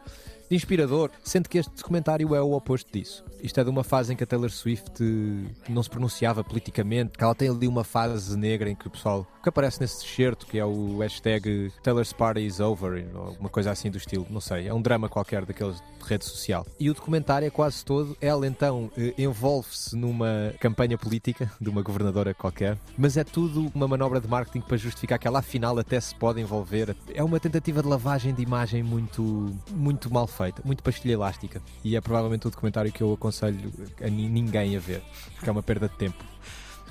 de inspirador, sendo que este documentário é o oposto disso. Isto é de uma fase em que a Taylor Swift eh, não se pronunciava politicamente, ela tem ali uma fase negra em que o pessoal, que aparece nesse excerto, que é o hashtag Taylor's Party is over, ou alguma coisa assim do estilo, não sei, é um drama qualquer daqueles de rede social. E o documentário é quase todo, ela então eh, envolve-se numa campanha política de uma governadora qualquer, mas é tudo uma manobra de marketing para justificar que ela afinal até se pode envolver. É uma tentativa de lavagem de imagem muito, muito mal feita, muito pastilha elástica. E é provavelmente o documentário que eu aconselho a ni- ninguém a ver, porque é uma perda de tempo.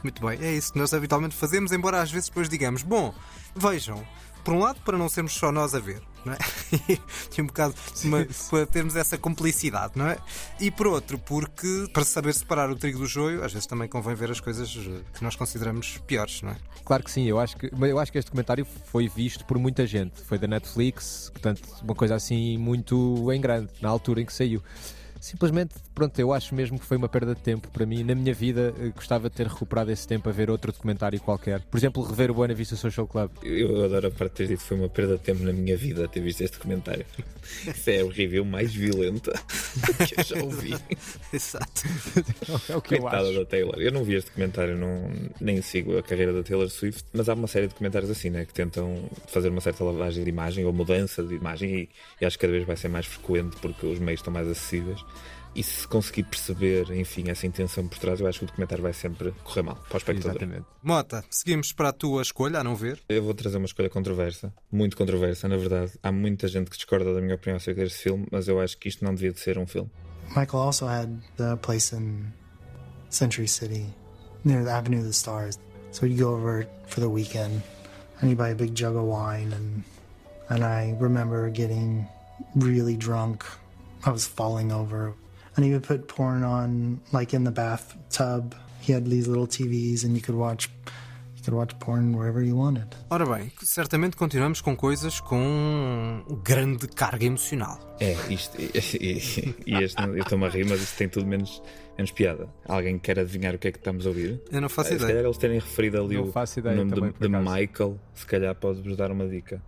Muito bem, é isso que nós habitualmente fazemos, embora às vezes depois digamos, bom, vejam, por um lado, para não sermos só nós a ver, não é? e um bocado uma- para termos essa complicidade, não é? E por outro, porque para saber separar o trigo do joio, às vezes também convém ver as coisas eh, que nós consideramos piores, não é? Claro que sim, eu acho que, eu acho que este documentário foi visto por muita gente. Foi da Netflix, portanto, uma coisa assim muito em grande, na altura em que saiu. Simplesmente, pronto, eu acho mesmo que foi uma perda de tempo para mim. Na minha vida, eh, gostava de ter recuperado esse tempo a ver outro documentário qualquer. Por exemplo, rever o Buena Vista Social Club. Eu adoro a parte de ter dito que foi uma perda de tempo na minha vida ter visto este documentário. Isso é a review mais violenta que eu já ouvi. Exato. É o que eu Coitada acho. da Taylor. Eu não vi este documentário, não, nem sigo a carreira da Taylor Swift, mas há uma série de documentários assim, né, que tentam fazer uma certa lavagem de imagem ou mudança de imagem e, e acho que cada vez vai ser mais frequente porque os meios estão mais acessíveis. E se conseguir perceber, enfim, essa intenção por trás, eu acho que o documentário vai sempre correr mal para o espectador. Exatamente. Mota, seguimos para a tua escolha, a não ver. Eu vou trazer uma escolha controversa, muito controversa, na verdade. Há muita gente que discorda da minha opinião acerca deste filme, mas eu acho que isto não devia de ser um filme. Michael also had the place in Century City near the Avenue of the Stars. So we'd go over for the weekend and he'd buy a big jug of wine and and I remember getting really drunk. I was falling over. And he would put porn on like in the bathtub. He had these little TVs and you could watch you could watch porn wherever you wanted. Ora bem, certamente continuamos com coisas com grande carga emocional. É, isto. E, e- e este, eu estou-me a rir, mas isto tem tudo menos, menos piada. Alguém quer adivinhar o que é que estamos a ouvir? Eu não faço Eh, ideia. Se calhar eles terem referido ali Não o, faço o ideia nome também, de, de. Michael, se calhar pode-vos dar uma dica.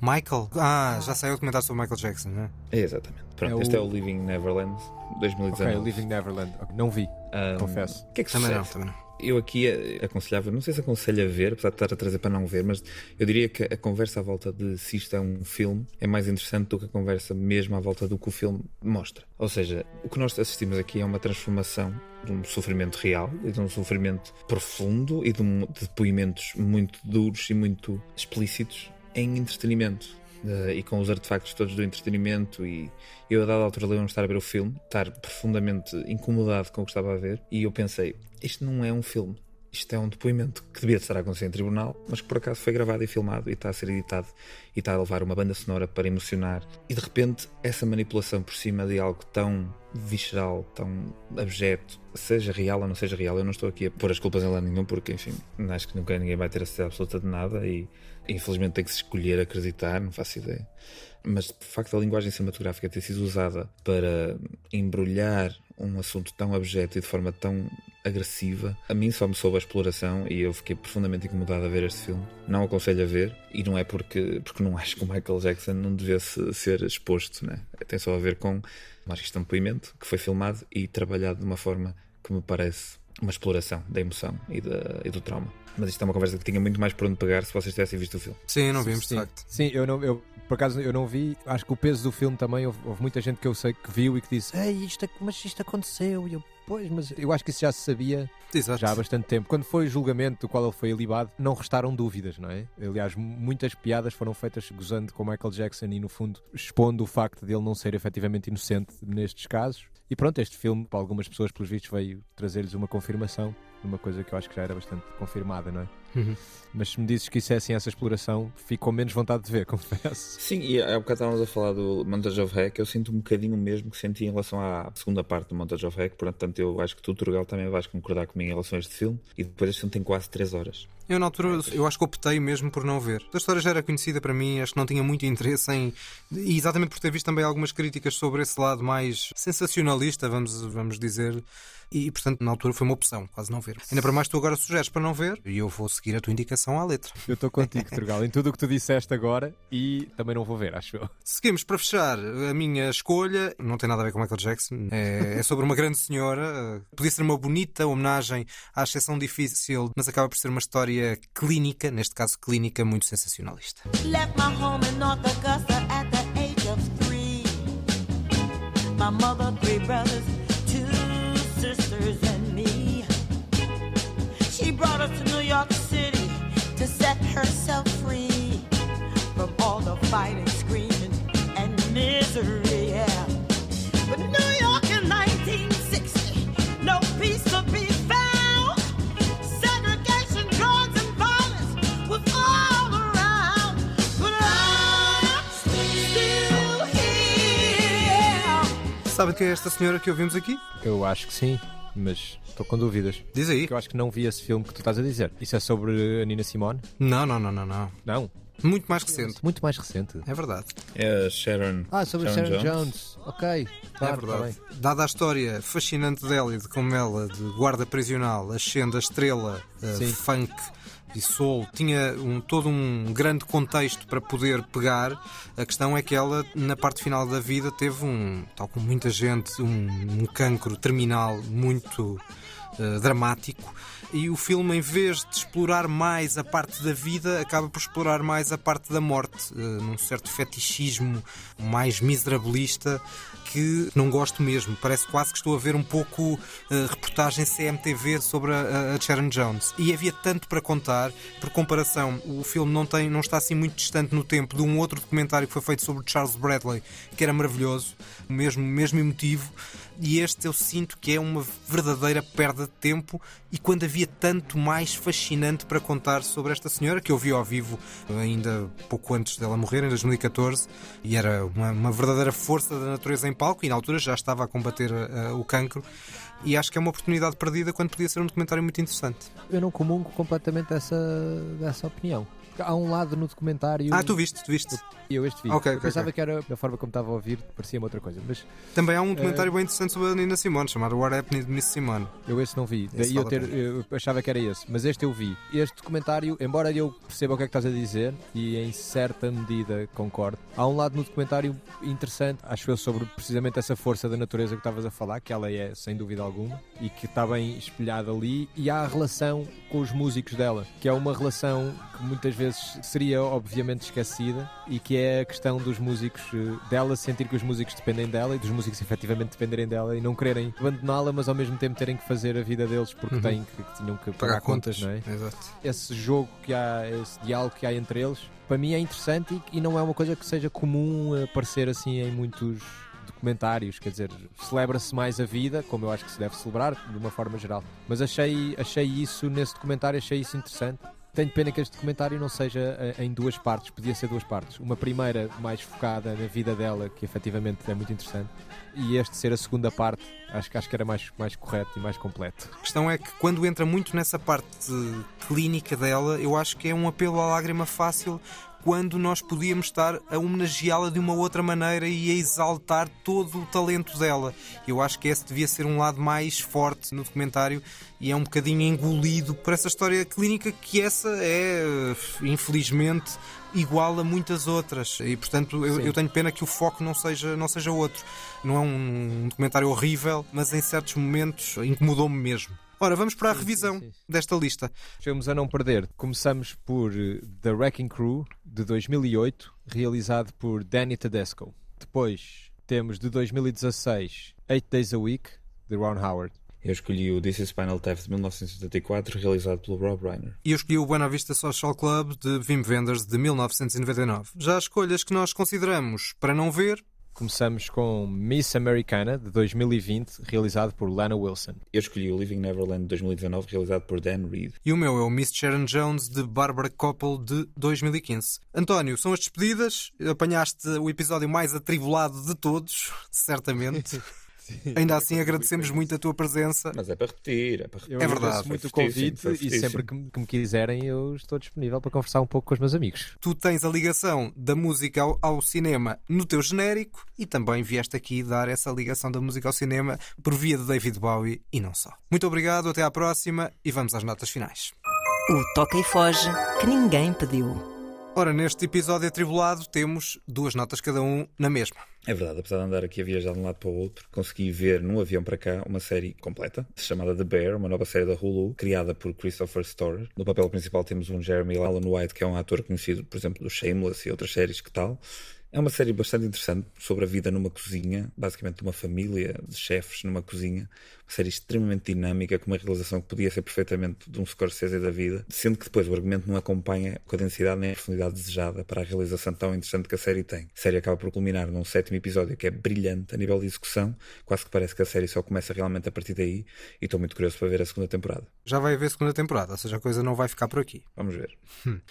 Michael? Ah, já saiu a comentar sobre Michael Jackson, não é? É exatamente. Pronto, É o- este é o Living Neverland 2019. Ok, Living Neverland. Não vi, Um, confesso. O que é que Também não, também não. Eu aqui aconselhava, não sei se aconselho a ver, apesar de estar a trazer para não ver, mas eu diria que a conversa à volta de se isto é um filme é mais interessante do que a conversa mesmo à volta do que o filme mostra. Ou seja, o que nós assistimos aqui é uma transformação de um sofrimento real e de um sofrimento profundo e de, um, de depoimentos muito duros e muito explícitos em entretenimento. Uh, e com os artefactos todos do entretenimento e eu a dada altura lembro-me estar a ver o filme estar profundamente incomodado com o que estava a ver e eu pensei, isto não é um filme isto é um depoimento que devia estar a acontecer em tribunal, mas que por acaso foi gravado e filmado e está a ser editado e está a levar uma banda sonora para emocionar. E de repente, essa manipulação por cima de algo tão visceral, tão abjeto, seja real ou não seja real, eu não estou aqui a pôr as culpas em lado nenhum, porque enfim, acho que nunca ninguém vai ter a certeza absoluta de nada e infelizmente tem que se escolher acreditar, não faço ideia. Mas de facto a linguagem cinematográfica ter sido usada para embrulhar um assunto tão abjeto e de forma tão agressiva, a mim só me soube a exploração e eu fiquei profundamente incomodado a ver este filme. Não aconselho a ver e não é porque, porque não acho que o Michael Jackson não devesse ser exposto, né? tem só a ver com um depoimento que foi filmado e trabalhado de uma forma que me parece uma exploração da emoção e, da, e do trauma. Mas isto é uma conversa que tinha muito mais por onde pegar se vocês tivessem visto o filme. Sim, não vimos, sim, de facto. Sim, eu, não, eu por acaso eu não vi. Acho que o peso do filme também, houve, houve muita gente que eu sei que viu e que disse: Ei, isto, mas isto aconteceu. E eu, pois, mas eu acho que isso já se sabia Exato. já há bastante tempo. Quando foi o julgamento do qual ele foi ilibado, não restaram dúvidas, não é? Aliás, muitas piadas foram feitas gozando com Michael Jackson e, no fundo, expondo o facto de ele não ser efetivamente inocente nestes casos. E pronto, este filme, para algumas pessoas, pelos vistos, veio trazer-lhes uma confirmação de uma coisa que eu acho que já era bastante confirmada, não é? Uhum. Mas se me dizes que isso é assim, essa exploração, fico com menos vontade de ver, confesso. Sim, e há bocado estávamos a falar do Montage of Heck, eu sinto um bocadinho o mesmo que senti em relação à segunda parte do Montage of Heck, portanto eu acho que tu, Turgal, também vais concordar comigo em relação a este filme, e depois este filme tem quase 3 horas. Eu, na altura, eu acho que optei mesmo por não ver. A história já era conhecida para mim, acho que não tinha muito interesse em. E exatamente por ter visto também algumas críticas sobre esse lado mais sensacionalista, vamos, vamos dizer. E, portanto, na altura foi uma opção, quase não ver. Ainda para mais, tu agora sugeres para não ver e eu vou seguir a tua indicação à letra. Eu estou contigo, Turgal, em tudo o que tu disseste agora e também não vou ver, acho eu. Seguimos para fechar a minha escolha. Não tem nada a ver com Michael Jackson. É, é sobre uma grande senhora. Podia ser uma bonita homenagem à exceção difícil, mas acaba por ser uma história clínica, neste caso clínica, muito sensacionalista. Left my home in North Augusta at the age of three. My mother, three brothers, She to New York City to set herself free from all the fighting, screaming, and misery. Yeah. But New York in 1960, no peace to be found. Segregation, drugs, and violence was all around. But I'm still here. Sabe quem é esta senhora que ouvimos aqui? Eu acho que sim, mas estou com dúvidas. Diz aí. Porque eu acho que não vi esse filme que tu estás a dizer. Isso é sobre a Nina Simone? Não, não, não, não, não. Não. Muito mais recente. Muito mais recente. É verdade. É a Sharon. Ah, sobre Sharon Sharon, Jones. Jones. Ok. É Claro, verdade. tá bem. Dada a história fascinante dela e de como ela, de guarda prisional, ascende a estrela Sim. funk soul, tinha um, todo um grande contexto para poder pegar. A questão é que ela, na parte final da vida, teve um, tal como muita gente, um, um cancro terminal muito eh, dramático. E o filme, em vez de explorar mais a parte da vida, acaba por explorar mais a parte da morte, eh, num certo fetichismo mais miserabilista que não gosto mesmo. Parece quase que estou a ver um pouco eh, reportagem CMTV sobre a, a Sharon Jones. E havia tanto para contar, por comparação, o filme não, tem, não está assim muito distante no tempo de um outro documentário que foi feito sobre Charles Bradley, que era maravilhoso, mesmo, mesmo emotivo. E este eu sinto que é uma verdadeira perda de tempo e quando havia tanto mais fascinante para contar sobre esta senhora, que eu vi ao vivo ainda pouco antes dela morrer, em 2014, e era uma, uma verdadeira força da natureza em palco e na altura já estava a combater uh, o cancro. E acho que é uma oportunidade perdida quando podia ser um documentário muito interessante. Eu não comungo completamente dessa, dessa opinião. Há um lado no documentário. Ah, tu viste, tu viste. Eu este vi. Ok, eu ok, pensava ok. que era da forma como estava a ouvir, parecia-me outra coisa. Mas Também há um documentário bem interessante sobre a Nina Simone, chamado What Happened to Miss Simone. Eu esse não vi, daí eu, ter, eu achava que era esse, mas este eu vi. Este documentário, embora eu perceba o que é que estás a dizer e em certa medida concordo, há um lado no documentário interessante, acho eu, sobre precisamente essa força da natureza que estavas a falar, que ela é sem dúvida alguma e que está bem espelhada ali, e há a relação com os músicos dela, que é uma relação que muitas vezes seria obviamente esquecida e que é a questão dos músicos eh, dela sentir que os músicos dependem dela e dos músicos efetivamente dependerem dela e não quererem abandoná-la, mas ao mesmo tempo terem que fazer a vida deles porque Uhum. têm que, que tinham que pagar, Pagar contas, contas, não é? exato. Esse jogo que há, esse diálogo que há entre eles, para mim é interessante e, e não é uma coisa que seja comum aparecer assim em muitos documentários, quer dizer, celebra-se mais a vida, como eu acho que se deve celebrar, de uma forma geral. Mas achei, achei isso nesse documentário, achei isso interessante. Tenho pena que este documentário não seja eh, em duas partes, podia ser duas partes. Uma primeira mais focada na vida dela, que efetivamente é muito interessante, e este ser a segunda parte, acho acho que era mais, mais correto e mais completo. A questão é que quando entra muito nessa parte clínica dela, eu acho que é um apelo à lágrima fácil quando nós podíamos estar a homenageá-la de uma outra maneira e a exaltar todo o talento dela. Eu acho que esse devia ser um lado mais forte no documentário e é um bocadinho engolido por essa história clínica que essa é, infelizmente, igual a muitas outras. E, portanto, eu, eu tenho pena que o foco não seja, não seja outro. Não é um documentário horrível, mas em certos momentos incomodou-me mesmo. Ora, vamos para a revisão desta lista. Filmes a não perder. Começamos por eh, The Wrecking Crew, de 2008, realizado por Danny Tedesco. Depois temos, de 2016, Eight Days a Week, de Ron Howard. Eu escolhi o This is Spinal Tap de 1974, realizado pelo Rob Reiner. E eu escolhi o Buena Vista Social Club de Wim Wenders de 1999. Já escolhas que nós consideramos para não ver. Começamos com Miss Americana, de 2020, realizado por Lana Wilson. Eu escolhi o Living Neverland de 2019, realizado por Dan Reed. E o meu é o Miss Sharon Jones de Barbara Koppel de 2015. António, são as despedidas. Apanhaste o episódio mais atribulado de todos, certamente. Ainda assim, agradecemos muito a tua presença. Mas é para repetir, é para repetir. Eu É verdade. muito o fortíssimo, convite foi e sempre que, me- que me quiserem eu estou disponível para conversar um pouco com os meus amigos. Tu tens a ligação da música ao, ao cinema no teu genérico e também vieste aqui dar essa ligação da música ao cinema por via de David Bowie e não só. Muito obrigado, até à próxima e vamos às notas finais. O Toca e Foge que ninguém pediu. Ora, neste episódio atribulado temos duas notas cada um na mesma. É verdade, apesar de andar aqui a viajar de um lado para o outro, consegui ver num avião para cá uma série completa, chamada The Bear, uma nova série da Hulu, criada por Christopher Storer. No papel principal temos um Jeremy Allen White, que é um ator conhecido, por exemplo, do Shameless e outras séries que tal. É uma série bastante interessante sobre a vida numa cozinha, basicamente de uma família de chefes numa cozinha. Uma série extremamente dinâmica, com uma realização que podia ser perfeitamente de um Scorsese da vida, sendo que depois o argumento não acompanha com a densidade nem a profundidade desejada para a realização tão interessante que a série tem. A série acaba por culminar num sétimo episódio que é brilhante a nível de execução, quase que parece que a série só começa realmente a partir daí, e estou muito curioso para ver a segunda temporada. Já vai haver segunda temporada, ou seja, a coisa não vai ficar por aqui. Vamos ver.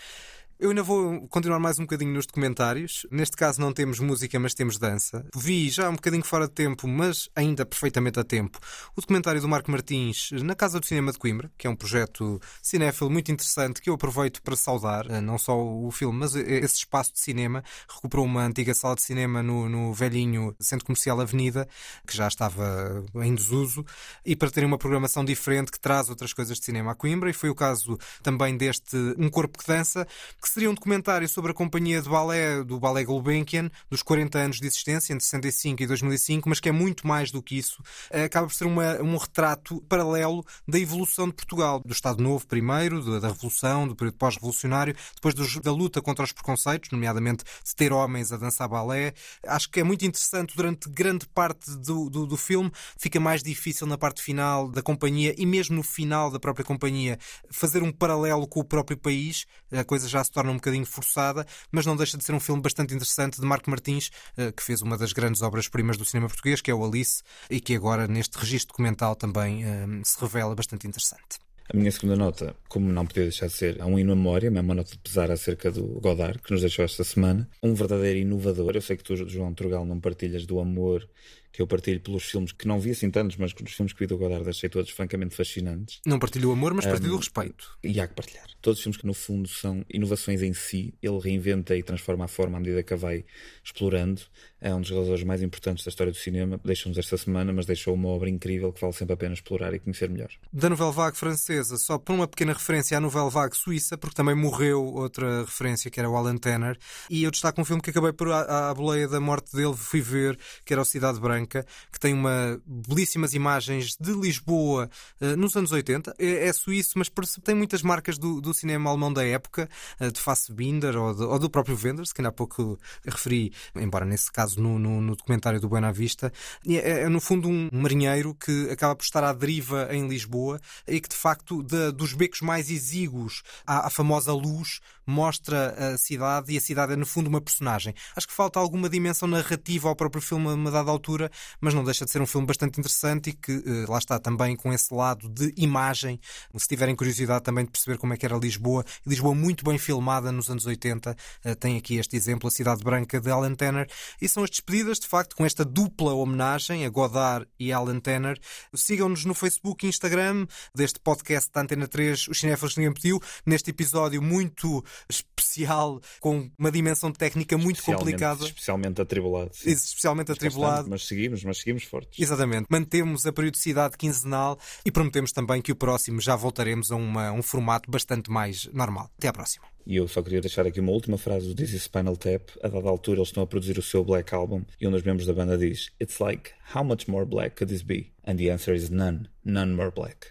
Eu ainda vou continuar mais um bocadinho nos documentários. Neste caso não temos música, mas temos dança. Vi já um bocadinho fora de tempo, mas ainda perfeitamente a tempo, o documentário do Marco Martins na Casa do Cinema de Coimbra, que é um projeto cinéfilo muito interessante que eu aproveito para saudar, eh, não só o filme, mas eh, esse espaço de cinema. Recuperou uma antiga sala de cinema no, no velhinho Centro Comercial Avenida, que já estava em desuso, e para terem uma programação diferente que traz outras coisas de cinema a Coimbra, e foi o caso também deste Um Corpo que Dança, seria um documentário sobre a companhia de balé do Balé Gulbenkian, dos 40 anos de existência, entre 65 e 2005, mas que é muito mais do que isso. Eh, Acaba por ser uma- um retrato paralelo da evolução de Portugal, do Estado Novo primeiro, da, da Revolução, do período pós-revolucionário, depois dos- da luta contra os preconceitos, nomeadamente de ter homens a dançar balé. Acho que é muito interessante durante grande parte do, do, do filme. Fica mais difícil na parte final da companhia e mesmo no final da própria companhia fazer um paralelo com o próprio país. A coisa já se torna um bocadinho forçada, mas não deixa de ser um filme bastante interessante de Marco Martins, eh, que fez uma das grandes obras-primas do cinema português, que é o Alice, e que agora neste registro documental também eh, se revela bastante interessante. A minha segunda nota, como não podia deixar de ser, há um hino à memória, mesmo uma nota de pesar acerca do Godard, que nos deixou esta semana. Um verdadeiro inovador. Eu sei que tu, João Turgal, não partilhas do amor que eu partilho pelos filmes que não vi assim tantos, mas os filmes que vi do Godard achei todos francamente fascinantes. Não partilho o amor, mas partilho Um, o respeito. E há que partilhar. Todos os filmes que no fundo são inovações em si, ele reinventa e transforma a forma à medida que a vai explorando. É um dos realizadores mais importantes da história do cinema. Deixou-nos esta semana, mas deixou uma obra incrível que vale sempre a pena explorar e conhecer melhor. Da Nouvelle Vague francesa, só por uma pequena referência à Nouvelle Vague suíça, porque também morreu outra referência que era o Alan Tanner. E eu destaco um filme que acabei por, à, à boleia da morte dele, fui ver, que era o Cidade Branca, que tem uma belíssimas imagens de Lisboa eh, nos anos 80. É, é suíço, mas tem muitas marcas do, do cinema alemão da época, eh, de Fassbinder ou, de- ou do próprio Wenders, que ainda há pouco referi, embora nesse caso no, no, no documentário do Buena Vista. É, é, no fundo um marinheiro que acaba por estar à deriva em Lisboa e que de facto de- dos becos mais exíguos à, à famosa luz mostra a cidade e a cidade é no fundo uma personagem. Acho que falta alguma dimensão narrativa ao próprio filme a uma dada altura, mas não deixa de ser um filme bastante interessante e que eh, lá está também com esse lado de imagem. Se tiverem curiosidade também de perceber como é que era Lisboa, Lisboa muito bem filmada nos anos 80, eh, tem aqui este exemplo, a Cidade Branca de Alan Tanner, e são as despedidas de facto com esta dupla homenagem a Godard e Alan Tanner. Sigam-nos no Facebook e Instagram deste podcast da Antena 3, os cinéfilos que ninguém pediu, neste episódio muito especial, com uma dimensão técnica muito Especialmente- complicada. Especialmente atribulado. sim. Especialmente atribulado. Mas seguimos, mas seguimos fortes. Exatamente. Mantemos a periodicidade quinzenal e prometemos também que o próximo já voltaremos a uma- um formato bastante mais normal. Até à próxima. E eu só queria deixar aqui uma última frase do Dizzy Spinal Tap. A dada altura eles estão a produzir o seu Black Album e um dos membros da banda diz It's like, how much more black could this be? And the answer is none. None more black.